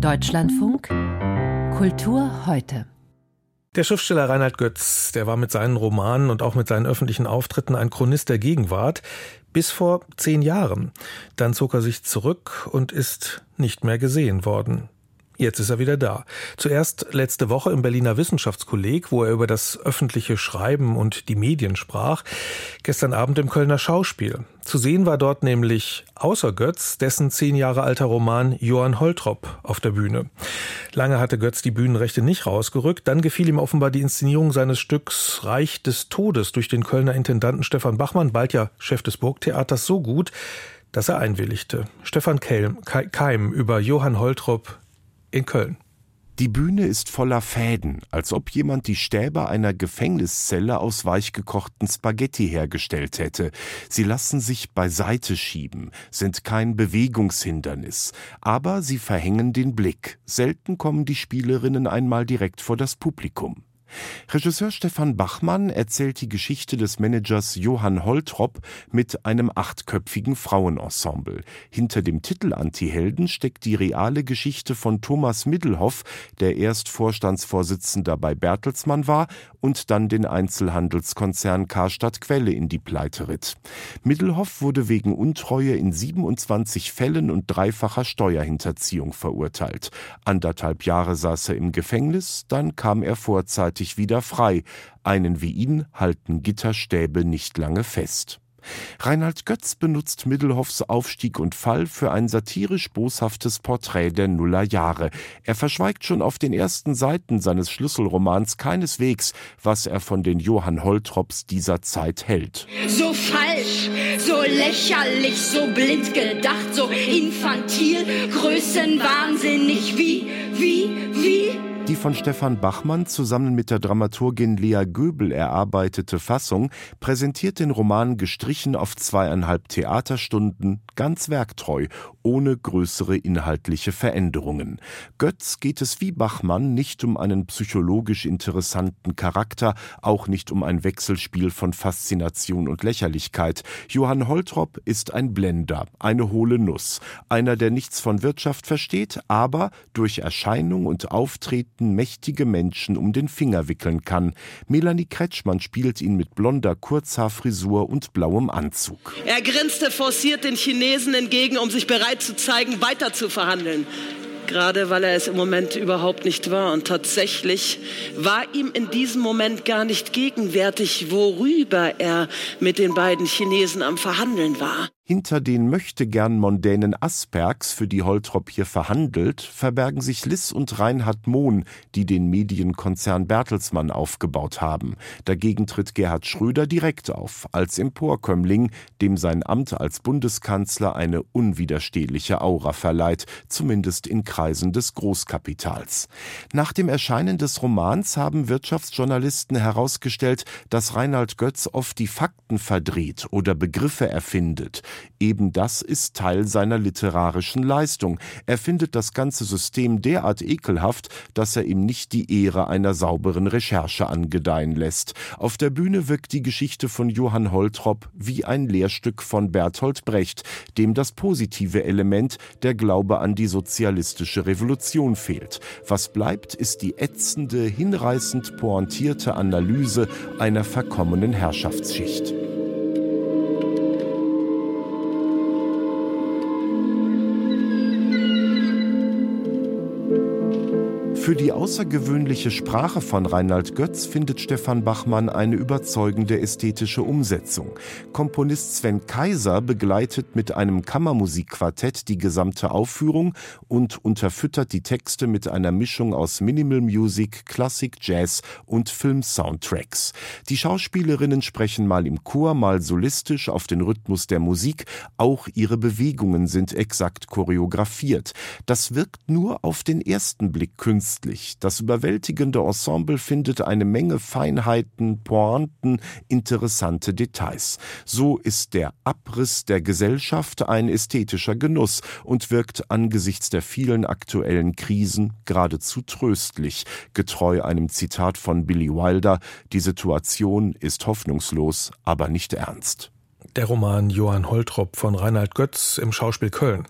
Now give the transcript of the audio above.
Deutschlandfunk Kultur heute. Der Schriftsteller Reinhard Götz, der war mit seinen Romanen und auch mit seinen öffentlichen Auftritten ein Chronist der Gegenwart bis vor zehn Jahren. Dann zog er sich zurück und ist nicht mehr gesehen worden. Jetzt ist er wieder da. Zuerst letzte Woche im Berliner Wissenschaftskolleg, wo er über das öffentliche Schreiben und die Medien sprach. Gestern Abend im Kölner Schauspiel. Zu sehen war dort nämlich außer Götz dessen zehn Jahre alter Roman Johann Holtrop auf der Bühne. Lange hatte Götz die Bühnenrechte nicht rausgerückt. Dann gefiel ihm offenbar die Inszenierung seines Stücks Reich des Todes durch den Kölner Intendanten Stefan Bachmann, bald ja Chef des Burgtheaters, so gut, dass er einwilligte. Stefan Keim über Johann Holtrop in Köln. Die Bühne ist voller Fäden, als ob jemand die Stäbe einer Gefängniszelle aus weichgekochten Spaghetti hergestellt hätte. Sie lassen sich beiseite schieben, sind kein Bewegungshindernis, aber sie verhängen den Blick. Selten kommen die Spielerinnen einmal direkt vor das Publikum. Regisseur Stefan Bachmann erzählt die Geschichte des Managers Johann Holtrop mit einem achtköpfigen Frauenensemble. Hinter dem Titel Antihelden steckt die reale Geschichte von Thomas Middelhoff, der erst Vorstandsvorsitzender bei Bertelsmann war und dann den Einzelhandelskonzern Karstadt Quelle in die Pleite ritt. Middelhoff wurde wegen Untreue in 27 Fällen und dreifacher Steuerhinterziehung verurteilt. Anderthalb Jahre saß er im Gefängnis, dann kam er vorzeitig rechtzeitig wieder frei. Einen wie ihn halten Gitterstäbe nicht lange fest. Reinhard Götz benutzt Middelhoffs Aufstieg und Fall für ein satirisch boshaftes Porträt der Nullerjahre. Er verschweigt schon auf den ersten Seiten seines Schlüsselromans keineswegs, was er von den Johann Holtrops dieser Zeit hält. So falsch, so lächerlich, so blind gedacht, so infantil, größenwahnsinnig, wie, die von Stefan Bachmann zusammen mit der Dramaturgin Lea Göbel erarbeitete Fassung präsentiert den Roman gestrichen auf zweieinhalb Theaterstunden ganz werktreu, ohne größere inhaltliche Veränderungen. Götz geht es wie Bachmann nicht um einen psychologisch interessanten Charakter, auch nicht um ein Wechselspiel von Faszination und Lächerlichkeit. Johann Holtrop ist ein Blender, eine hohle Nuss, einer, der nichts von Wirtschaft versteht, aber durch Erscheinung und Auftreten mächtige Menschen um den Finger wickeln kann. Melanie Kretschmann spielt ihn mit blonder Kurzhaarfrisur und blauem Anzug. Er grinste forciert den Chinesen entgegen, um sich bereit zu zeigen, weiter zu verhandeln gerade weil er es im Moment überhaupt nicht war. Und tatsächlich war ihm in diesem Moment gar nicht gegenwärtig, worüber er mit den beiden Chinesen am Verhandeln war. Hinter den möchte gern mondänen Aspergs, für die Holtrop hier verhandelt, verbergen sich Liss und Reinhard Mohn, die den Medienkonzern Bertelsmann aufgebaut haben. Dagegen tritt Gerhard Schröder direkt auf, als Emporkömmling, dem sein Amt als Bundeskanzler eine unwiderstehliche Aura verleiht, zumindest in Kreisen des Großkapitals. Nach dem Erscheinen des Romans haben Wirtschaftsjournalisten herausgestellt, dass Reinhard Götz oft die Fakten verdreht oder Begriffe erfindet. Eben das ist Teil seiner literarischen Leistung. Er findet das ganze System derart ekelhaft, dass er ihm nicht die Ehre einer sauberen Recherche angedeihen lässt. Auf der Bühne wirkt die Geschichte von Johann Holtrop wie ein Lehrstück von Bertolt Brecht, dem das positive Element, der Glaube an die sozialistische Revolution fehlt. Was bleibt, ist die ätzende, hinreißend pointierte Analyse einer verkommenen Herrschaftsschicht. Für die außergewöhnliche Sprache von Reinhard Götz findet Stefan Bachmann eine überzeugende ästhetische Umsetzung. Komponist Sven Kaiser begleitet mit einem Kammermusikquartett die gesamte Aufführung und unterfüttert die Texte mit einer Mischung aus Minimal Music, Klassik, Jazz und Film-Soundtracks. Die Schauspielerinnen sprechen mal im Chor, mal solistisch auf den Rhythmus der Musik. Auch ihre Bewegungen sind exakt choreografiert. Das wirkt nur auf den ersten Blick künstlich köstlich. Das überwältigende Ensemble findet eine Menge Feinheiten, Pointen, interessante Details. So ist der Abriss der Gesellschaft ein ästhetischer Genuss und wirkt angesichts der vielen aktuellen Krisen geradezu tröstlich. Getreu einem Zitat von Billy Wilder, die Situation ist hoffnungslos, aber nicht ernst. Der Roman Johann Holtrop von Reinhard Götz im Schauspiel Köln.